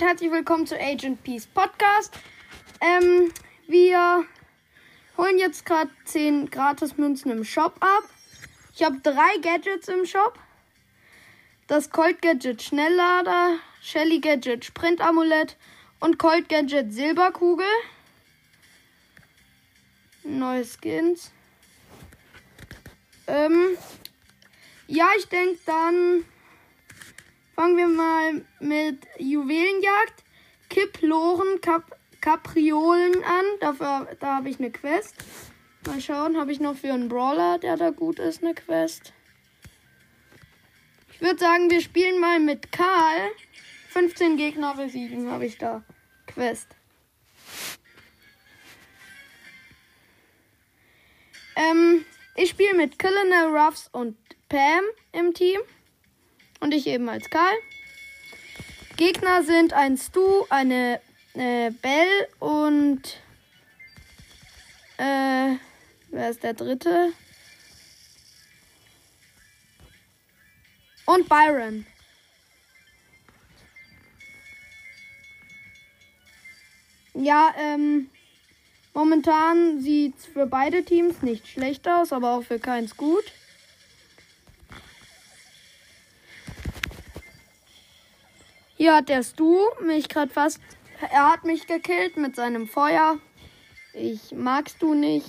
und herzlich willkommen zu Agent Peace Podcast. Ähm, wir holen jetzt gerade 10 Gratis-Münzen im Shop ab. Ich habe drei Gadgets im Shop. Das Colt Gadget Schnelllader, Shelly Gadget Sprint Amulett und Colt Gadget Silberkugel. Neue Skins. Ähm, ja, ich denke dann fangen wir mal mit Juwelenjagd, Kipploren, Kap Kapriolen an. Dafür, da habe ich eine Quest. Mal schauen, habe ich noch für einen Brawler, der da gut ist, eine Quest. Ich würde sagen, wir spielen mal mit Karl. 15 Gegner besiegen habe ich da. Quest. Ähm, ich spiele mit Colonel Ruffs und Pam im Team. Und ich eben als Karl. Gegner sind ein Stu, eine äh, Bell und äh, wer ist der dritte? Und Byron. Ja, ähm, momentan sieht es für beide Teams nicht schlecht aus, aber auch für keins gut. Hat der Stu mich gerade fast. Er hat mich gekillt mit seinem Feuer. Ich magst du nicht.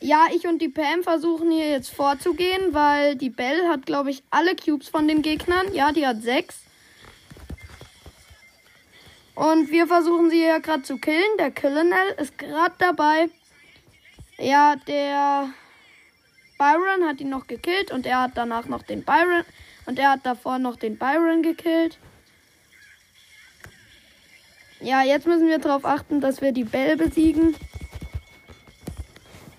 Ja, ich und die Pam versuchen hier jetzt vorzugehen, weil die Belle hat, glaube ich, alle Cubes von den Gegnern. Ja, die hat sechs. Und wir versuchen sie hier gerade zu killen. Der Colonel ist gerade dabei. Ja, der Byron hat ihn noch gekillt und er hat danach noch den Byron, und er hat davor noch den Byron gekillt. Ja, jetzt müssen wir darauf achten, dass wir die Bell besiegen.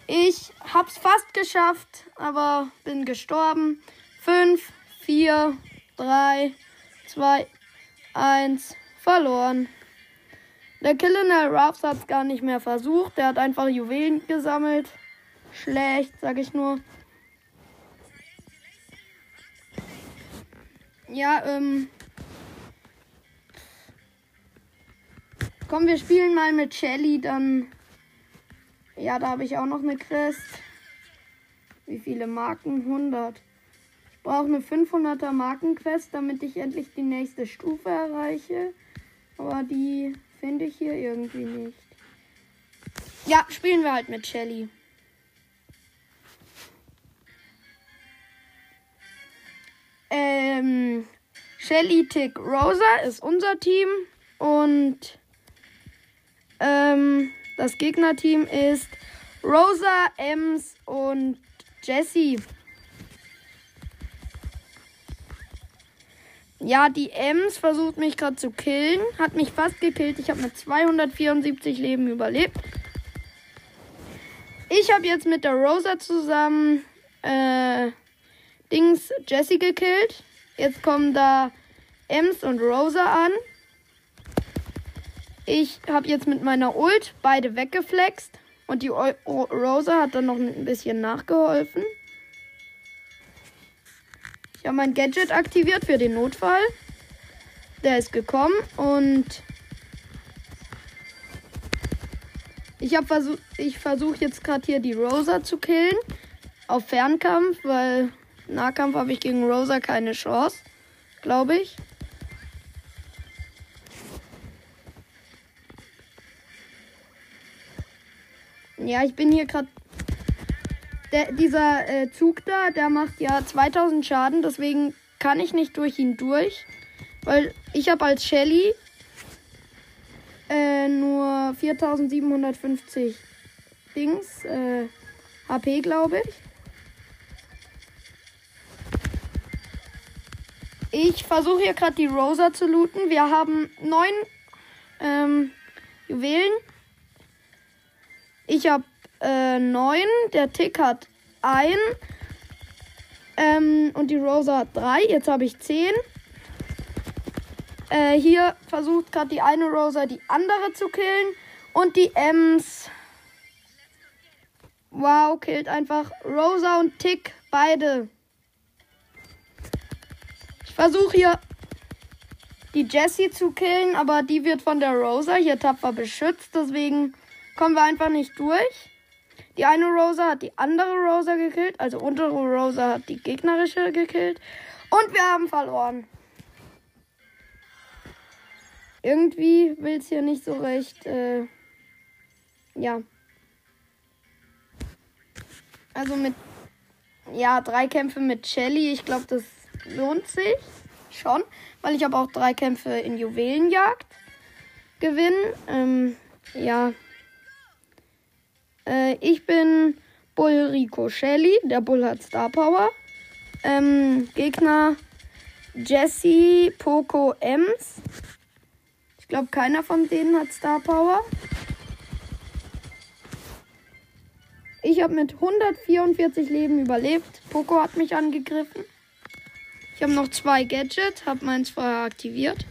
Ich hab's fast geschafft, aber bin gestorben. 5, 4, 3, 2, 1, verloren. Der Colonel Ruffs hat's gar nicht mehr versucht. Der hat einfach Juwelen gesammelt. Schlecht, sag ich nur. Ja, ähm. Komm, wir spielen mal mit Shelly, dann. Ja, da habe ich auch noch eine Quest. Wie viele Marken? 100. Ich brauche eine 500er Markenquest, damit ich endlich die nächste Stufe erreiche. Aber die finde ich hier irgendwie nicht. Ja, spielen wir halt mit Shelly. Shelly Tick Rosa ist unser Team und ähm, das Gegnerteam ist Rosa, Ems und Jessie. Ja, die Ems versucht mich gerade zu killen. Hat mich fast gekillt. Ich habe mit 274 Leben überlebt. Ich habe jetzt mit der Rosa zusammen äh, Dings Jessie gekillt. Jetzt kommen da Ems und Rosa an. Ich habe jetzt mit meiner Ult beide weggeflext. Und die Rosa hat dann noch ein bisschen nachgeholfen. Ich habe mein Gadget aktiviert für den Notfall. Der ist gekommen und ich habe versucht, ich versuche jetzt gerade hier die Rosa zu killen auf Fernkampf, weil Nahkampf habe ich gegen Rosa keine Chance, glaube ich. Ja, ich bin hier gerade. Dieser äh, Zug da, der macht ja 2000 Schaden, deswegen kann ich nicht durch ihn durch. Weil ich habe als Shelly äh, nur 4750 Dings, äh, HP, glaube ich. Ich versuche hier gerade die Rosa zu looten. Wir haben neun ähm, Juwelen. Ich habe äh, neun. Der Tick hat ein. Ähm, und die Rosa hat drei. Jetzt habe ich zehn. Äh, hier versucht gerade die eine Rosa die andere zu killen. Und die Ems. Wow, killt einfach Rosa und Tick beide versuche hier die Jessie zu killen, aber die wird von der Rosa hier tapfer beschützt. Deswegen kommen wir einfach nicht durch. Die eine Rosa hat die andere Rosa gekillt, also untere Rosa hat die gegnerische gekillt. Und wir haben verloren. Irgendwie will es hier nicht so recht. Äh, ja. Also mit. Ja, drei Kämpfe mit Shelly. Ich glaube, das lohnt sich schon. Weil ich habe auch drei Kämpfe in Juwelenjagd gewinnen. Ähm, ja. Äh, ich bin Bull Rico Shelly. Der Bull hat Star Power. Ähm, Gegner Jesse, Poco, Ems. Ich glaube, keiner von denen hat Star Power. Ich habe mit 144 Leben überlebt. Poco hat mich angegriffen. Ich habe noch zwei Gadgets, habe meins vorher aktiviert.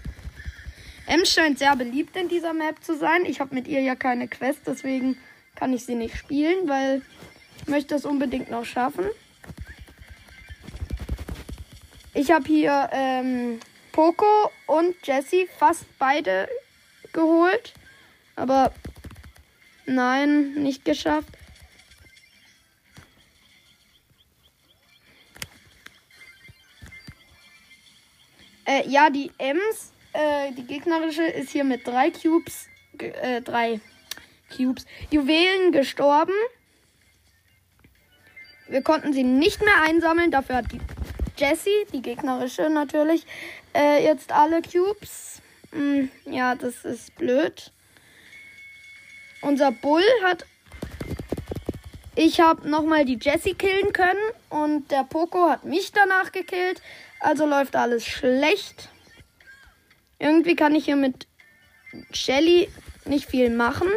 Ems scheint sehr beliebt in dieser Map zu sein. Ich habe mit ihr ja keine Quest, deswegen kann ich sie nicht spielen, weil ich möchte das unbedingt noch schaffen. Ich habe hier ähm, Poco und Jessie fast beide geholt. Aber nein, nicht geschafft. Äh, ja, die Ems, äh, die gegnerische, ist hier mit drei Cubes, äh, drei Cubes, Juwelen gestorben. Wir konnten sie nicht mehr einsammeln, dafür hat die Jessie, die gegnerische natürlich, äh, jetzt alle Cubes. Hm, ja, das ist blöd. Unser Bull hat. Ich habe nochmal die Jessie killen können und der Poco hat mich danach gekillt. Also läuft alles schlecht. Irgendwie kann ich hier mit Shelly nicht viel machen.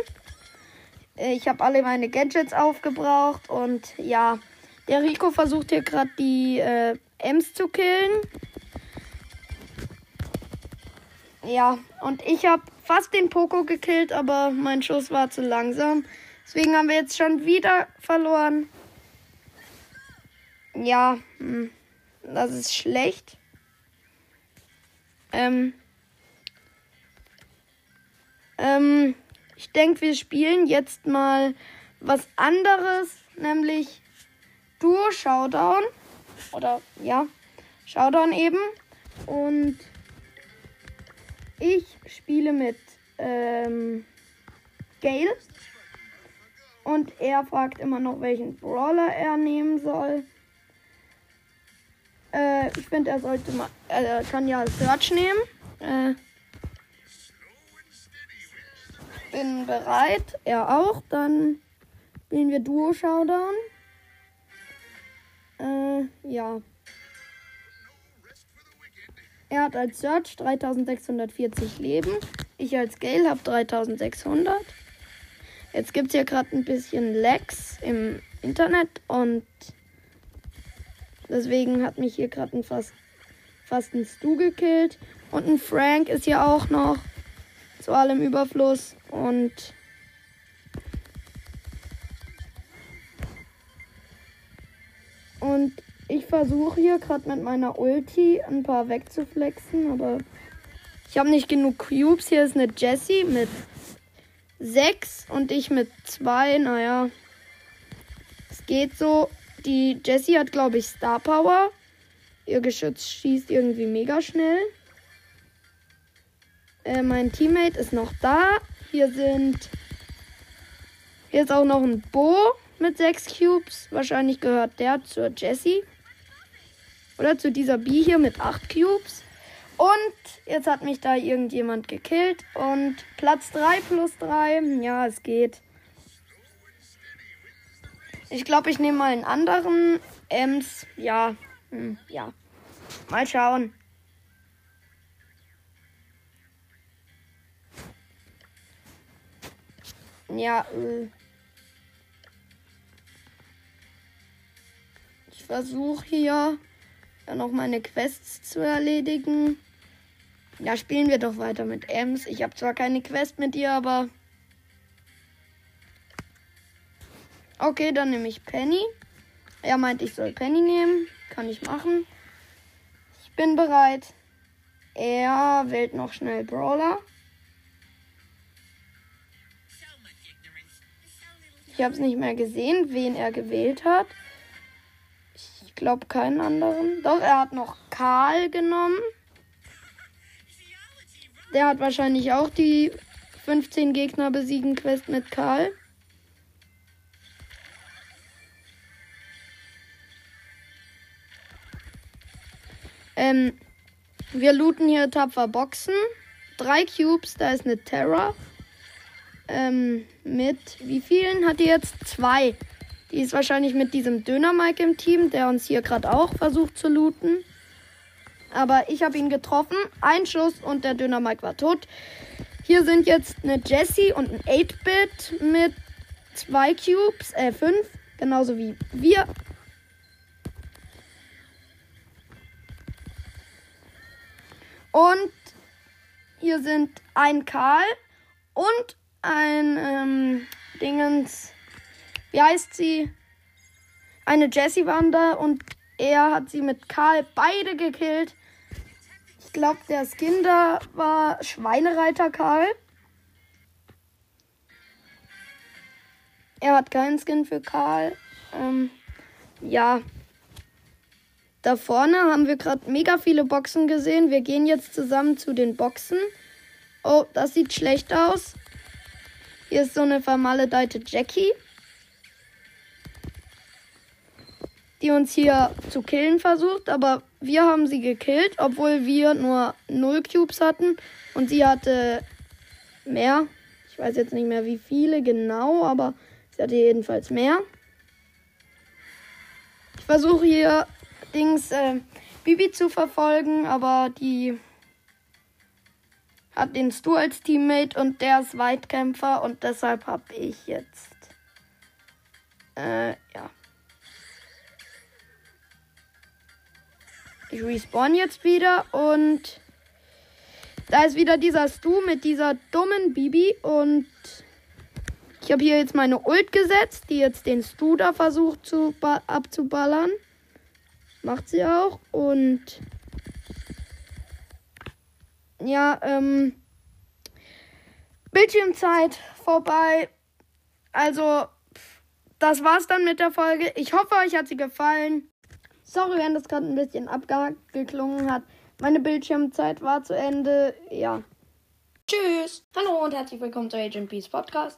Äh, ich habe alle meine Gadgets aufgebraucht und ja, der Rico versucht hier gerade die äh, Ems zu killen. Ja, und ich habe fast den Poco gekillt, aber mein Schuss war zu langsam. Deswegen haben wir jetzt schon wieder verloren. Ja, hm, das ist schlecht. Ähm, ähm, ich denke, wir spielen jetzt mal was anderes, nämlich Duo Showdown. Oder ja, Showdown eben. Und ich spiele mit ähm, Gale. Und er fragt immer noch, welchen Brawler er nehmen soll. Äh, ich finde, er sollte mal. Er kann ja Search nehmen. Äh, bin bereit. Er auch. Dann spielen wir Duo Showdown. Äh, ja. Er hat als Search 3640 Leben. Ich als Gale habe 3600. Jetzt gibt es hier gerade ein bisschen Lags im Internet und deswegen hat mich hier gerade fast, fast ein Stu gekillt. Und ein Frank ist hier auch noch zu allem Überfluss und Und ich versuche hier gerade mit meiner Ulti ein paar wegzuflexen, aber ich habe nicht genug Cubes. Hier ist eine Jessie mit 6 und ich mit 2. Naja, es geht so. Die Jessie hat, glaube ich, Star Power. Ihr Geschütz schießt irgendwie mega schnell. Äh, mein Teammate ist noch da. Hier sind. Hier ist auch noch ein Bo mit 6 Cubes. Wahrscheinlich gehört der zur Jessie. Oder zu dieser B hier mit 8 Cubes. Und jetzt hat mich da irgendjemand gekillt. Und Platz 3 plus 3. Ja, es geht. Ich glaube, ich nehme mal einen anderen. Ems. Ja. Hm, ja. Mal schauen. Ja, äh. versuche hier noch meine Quests zu erledigen. Ja, spielen wir doch weiter mit Ems. Ich habe zwar keine Quest mit ihr, aber. Okay, dann nehme ich Penny. Er meint, ich soll Penny nehmen. Kann ich machen. Ich bin bereit. Er wählt noch schnell Brawler. Ich habe es nicht mehr gesehen, wen er gewählt hat. Ich glaube keinen anderen. Doch, er hat noch Karl genommen. Der hat wahrscheinlich auch die 15 Gegner besiegen Quest mit Karl. Ähm, wir looten hier tapfer Boxen. Drei Cubes, da ist eine Terra. Ähm, mit wie vielen hat die jetzt? Zwei. Die ist wahrscheinlich mit diesem Döner Mike im Team, der uns hier gerade auch versucht zu looten. Aber ich habe ihn getroffen. Ein Schuss und der Döner Mike war tot. Hier sind jetzt eine Jessie und ein 8-Bit mit zwei Cubes, äh, fünf. Genauso wie wir. Und hier sind ein Karl und ein ähm, Dingens. Wie heißt sie? Eine Jessie waren und er hat sie mit Karl beide gekillt. Ich glaube, der Skin da war Schweinereiter Karl. Er hat keinen Skin für Karl. Ähm, ja. Da vorne haben wir gerade mega viele Boxen gesehen. Wir gehen jetzt zusammen zu den Boxen. Oh, das sieht schlecht aus. Hier ist so eine vermaledeite Jackie. Die uns hier zu killen versucht, aber wir haben sie gekillt, obwohl wir nur 0 Cubes hatten und sie hatte mehr. Ich weiß jetzt nicht mehr wie viele genau, aber sie hatte jedenfalls mehr. Ich versuche hier Dings äh, Bibi zu verfolgen, aber die hat den Stu als Teammate und der ist Weitkämpfer und deshalb habe ich jetzt äh, ja. Ich respawn jetzt wieder und da ist wieder dieser Stu mit dieser dummen Bibi und ich habe hier jetzt meine Ult gesetzt, die jetzt den Stu da versucht zu abzuballern. Macht sie auch. Und ja, ähm, Bildschirmzeit vorbei. Also, das war's dann mit der Folge. Ich hoffe, euch hat sie gefallen. Sorry, wenn das gerade ein bisschen abgeklungen hat. Meine Bildschirmzeit war zu Ende. Ja. Tschüss. Hallo und herzlich willkommen zu Agent Peace Podcast.